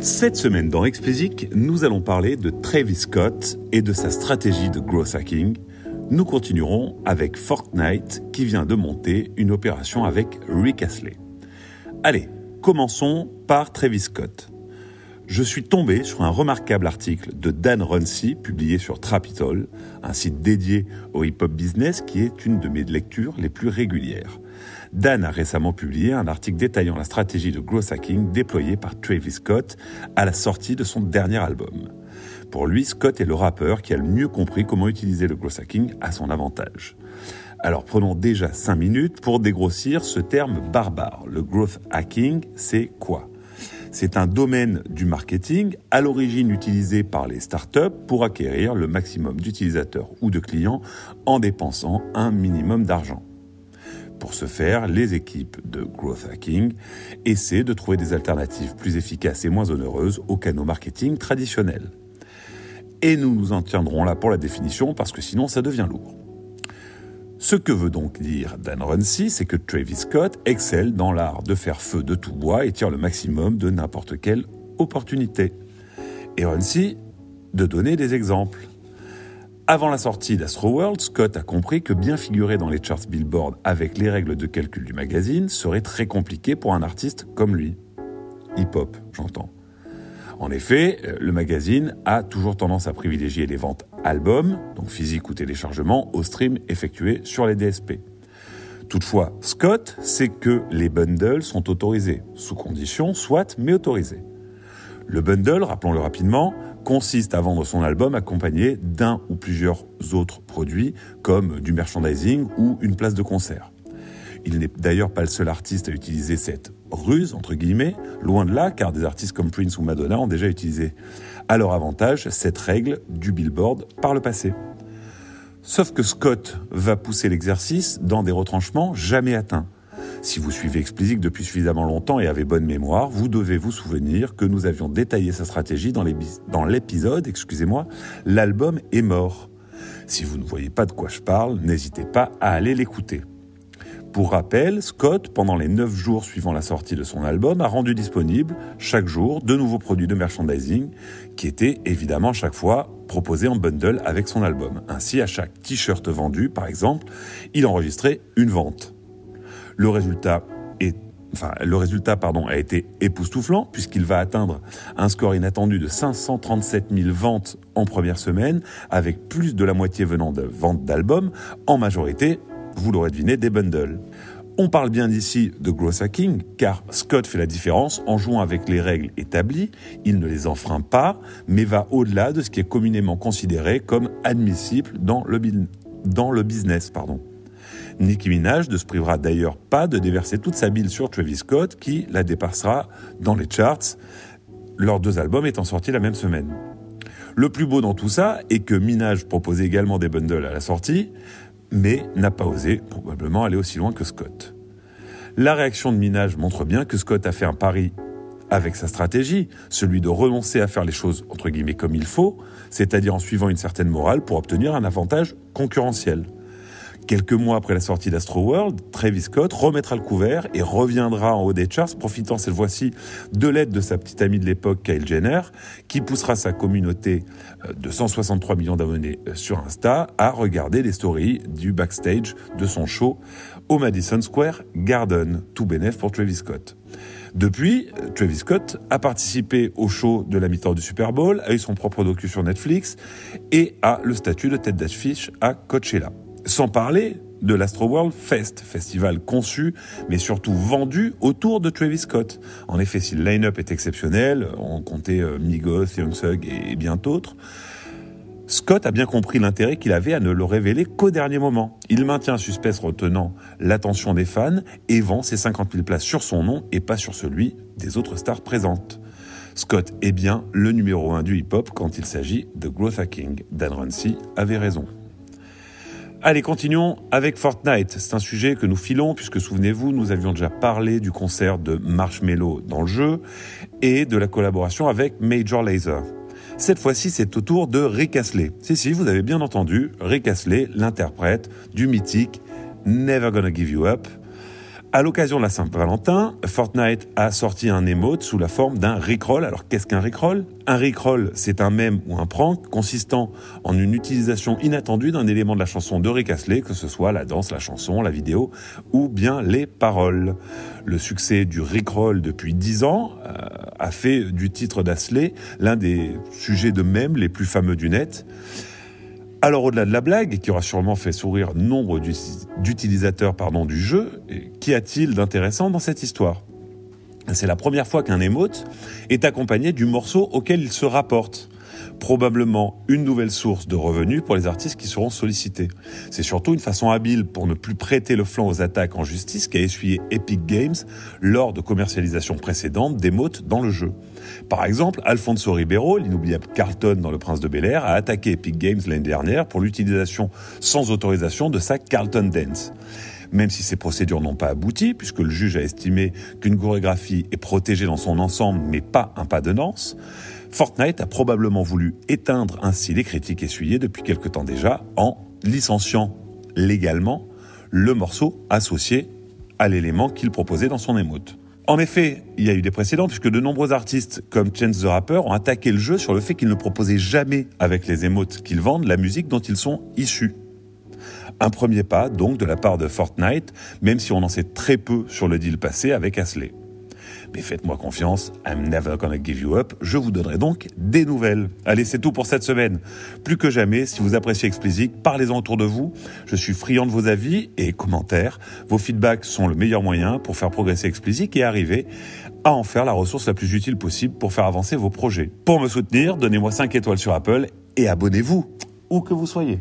Cette semaine dans Explicit, nous allons parler de Travis Scott et de sa stratégie de growth hacking. Nous continuerons avec Fortnite qui vient de monter une opération avec Rick Astley. Allez, commençons par Travis Scott. Je suis tombé sur un remarquable article de Dan Runcie publié sur Trapitol, un site dédié au hip-hop business qui est une de mes lectures les plus régulières. Dan a récemment publié un article détaillant la stratégie de growth hacking déployée par Travis Scott à la sortie de son dernier album. Pour lui, Scott est le rappeur qui a le mieux compris comment utiliser le growth hacking à son avantage. Alors prenons déjà 5 minutes pour dégrossir ce terme barbare. Le growth hacking, c'est quoi? C'est un domaine du marketing à l'origine utilisé par les startups pour acquérir le maximum d'utilisateurs ou de clients en dépensant un minimum d'argent. Pour ce faire, les équipes de growth hacking essaient de trouver des alternatives plus efficaces et moins onéreuses aux canaux marketing traditionnels. Et nous nous en tiendrons là pour la définition parce que sinon ça devient lourd. Ce que veut donc dire Dan Runcie, c'est que Travis Scott excelle dans l'art de faire feu de tout bois et tire le maximum de n'importe quelle opportunité. Et Runcie de donner des exemples. Avant la sortie d'Astroworld, Scott a compris que bien figurer dans les charts Billboard avec les règles de calcul du magazine serait très compliqué pour un artiste comme lui. Hip-hop, j'entends. En effet, euh, le magazine a toujours tendance à privilégier les ventes albums, donc physique ou téléchargement, au stream effectué sur les DSP. Toutefois, Scott sait que les bundles sont autorisés, sous condition soit, mais autorisés. Le bundle, rappelons-le rapidement, consiste à vendre son album accompagné d'un ou plusieurs autres produits comme du merchandising ou une place de concert. Il n'est d'ailleurs pas le seul artiste à utiliser cette ruse, entre guillemets, loin de là, car des artistes comme Prince ou Madonna ont déjà utilisé à leur avantage cette règle du billboard par le passé. Sauf que Scott va pousser l'exercice dans des retranchements jamais atteints. Si vous suivez Explicit depuis suffisamment longtemps et avez bonne mémoire, vous devez vous souvenir que nous avions détaillé sa stratégie dans l'épisode, excusez-moi, l'album est mort. Si vous ne voyez pas de quoi je parle, n'hésitez pas à aller l'écouter. Pour rappel, Scott, pendant les 9 jours suivant la sortie de son album, a rendu disponible chaque jour de nouveaux produits de merchandising qui étaient évidemment chaque fois proposés en bundle avec son album. Ainsi, à chaque t-shirt vendu, par exemple, il enregistrait une vente. Le résultat pardon, a été époustouflant puisqu'il va atteindre un score inattendu de 537 000 ventes en première semaine, avec plus de la moitié venant de ventes d'albums, en majorité, vous l'aurez deviné, des bundles. On parle bien ici de growth hacking, car Scott fait la différence en jouant avec les règles établies, il ne les enfreint pas, mais va au-delà de ce qui est communément considéré comme admissible dans le, dans le business. Pardon. Nicki Minaj ne se privera d'ailleurs pas de déverser toute sa bile sur Travis Scott, qui la dépassera dans les charts, leurs deux albums étant sortis la même semaine. Le plus beau dans tout ça est que Minaj proposait également des bundles à la sortie, mais n'a pas osé probablement aller aussi loin que Scott. La réaction de Minaj montre bien que Scott a fait un pari avec sa stratégie, celui de renoncer à faire les choses entre guillemets comme il faut, c'est-à-dire en suivant une certaine morale pour obtenir un avantage concurrentiel. Quelques mois après la sortie d'Astro World, Travis Scott remettra le couvert et reviendra en haut des charts, profitant cette fois-ci de l'aide de sa petite amie de l'époque, Kyle Jenner, qui poussera sa communauté euh, de 163 millions d'abonnés euh, sur Insta à regarder les stories du backstage de son show au Madison Square Garden, tout bénéf pour Travis Scott. Depuis, euh, Travis Scott a participé au show de la mi-temps du Super Bowl, a eu son propre docu sur Netflix et a le statut de tête d'affiche à Coachella. Sans parler de l'Astro World Fest, festival conçu mais surtout vendu autour de Travis Scott. En effet, si le line-up est exceptionnel, on comptait euh, Migos, Young Thug et bien d'autres, Scott a bien compris l'intérêt qu'il avait à ne le révéler qu'au dernier moment. Il maintient un suspense retenant l'attention des fans et vend ses 50 000 places sur son nom et pas sur celui des autres stars présentes. Scott est bien le numéro un du hip-hop quand il s'agit de growth hacking. Dan Runcie avait raison. Allez, continuons avec Fortnite. C'est un sujet que nous filons puisque souvenez-vous, nous avions déjà parlé du concert de Marshmello dans le jeu et de la collaboration avec Major Lazer. Cette fois-ci, c'est au tour de Rick Astley. Si, si, vous avez bien entendu, Rick Astley, l'interprète du mythique Never Gonna Give You Up, À l'occasion de la Saint-Valentin, Fortnite a sorti un emote sous la forme d'un Rickroll. Alors qu'est-ce qu'un Rickroll? Un Rickroll, c'est un mème ou un prank consistant en une utilisation inattendue d'un élément de la chanson de Rick Astley, que ce soit la danse, la chanson, la vidéo ou bien les paroles. Le succès du Rickroll depuis 10 ans euh, a fait du titre d'Astley l'un des sujets de mèmes les plus fameux du net. Alors au-delà de la blague, qui aura sûrement fait sourire nombre d'utilisateurs pardon, du jeu, qu'y a-t-il d'intéressant dans cette histoire? C'est la première fois qu'un émote est accompagné du morceau auquel il se rapporte probablement une nouvelle source de revenus pour les artistes qui seront sollicités. C'est surtout une façon habile pour ne plus prêter le flanc aux attaques en justice qu'a essuyé Epic Games lors de commercialisation précédente d'émotes dans le jeu. Par exemple, Alfonso Ribeiro, l'inoubliable Carlton dans Le Prince de Bel Air, a attaqué Epic Games l'année dernière pour l'utilisation sans autorisation de sa Carlton Dance même si ces procédures n'ont pas abouti, puisque le juge a estimé qu'une chorégraphie est protégée dans son ensemble, mais pas un pas de danse. Fortnite a probablement voulu éteindre ainsi les critiques essuyées depuis quelque temps déjà en licenciant légalement le morceau associé à l'élément qu'il proposait dans son émote. En effet, il y a eu des précédents puisque de nombreux artistes comme Chance the Rapper ont attaqué le jeu sur le fait qu'ils ne proposaient jamais avec les émotes qu'ils vendent la musique dont ils sont issus. Un premier pas donc de la part de Fortnite, même si on en sait très peu sur le deal passé avec Asley. Mais faites-moi confiance, I'm never gonna give you up. Je vous donnerai donc des nouvelles. Allez, c'est tout pour cette semaine. Plus que jamais, si vous appréciez Explicit, parlez-en autour de vous. Je suis friand de vos avis et commentaires. Vos feedbacks sont le meilleur moyen pour faire progresser Explicit et arriver à en faire la ressource la plus utile possible pour faire avancer vos projets. Pour me soutenir, donnez-moi 5 étoiles sur Apple et abonnez-vous, où que vous soyez.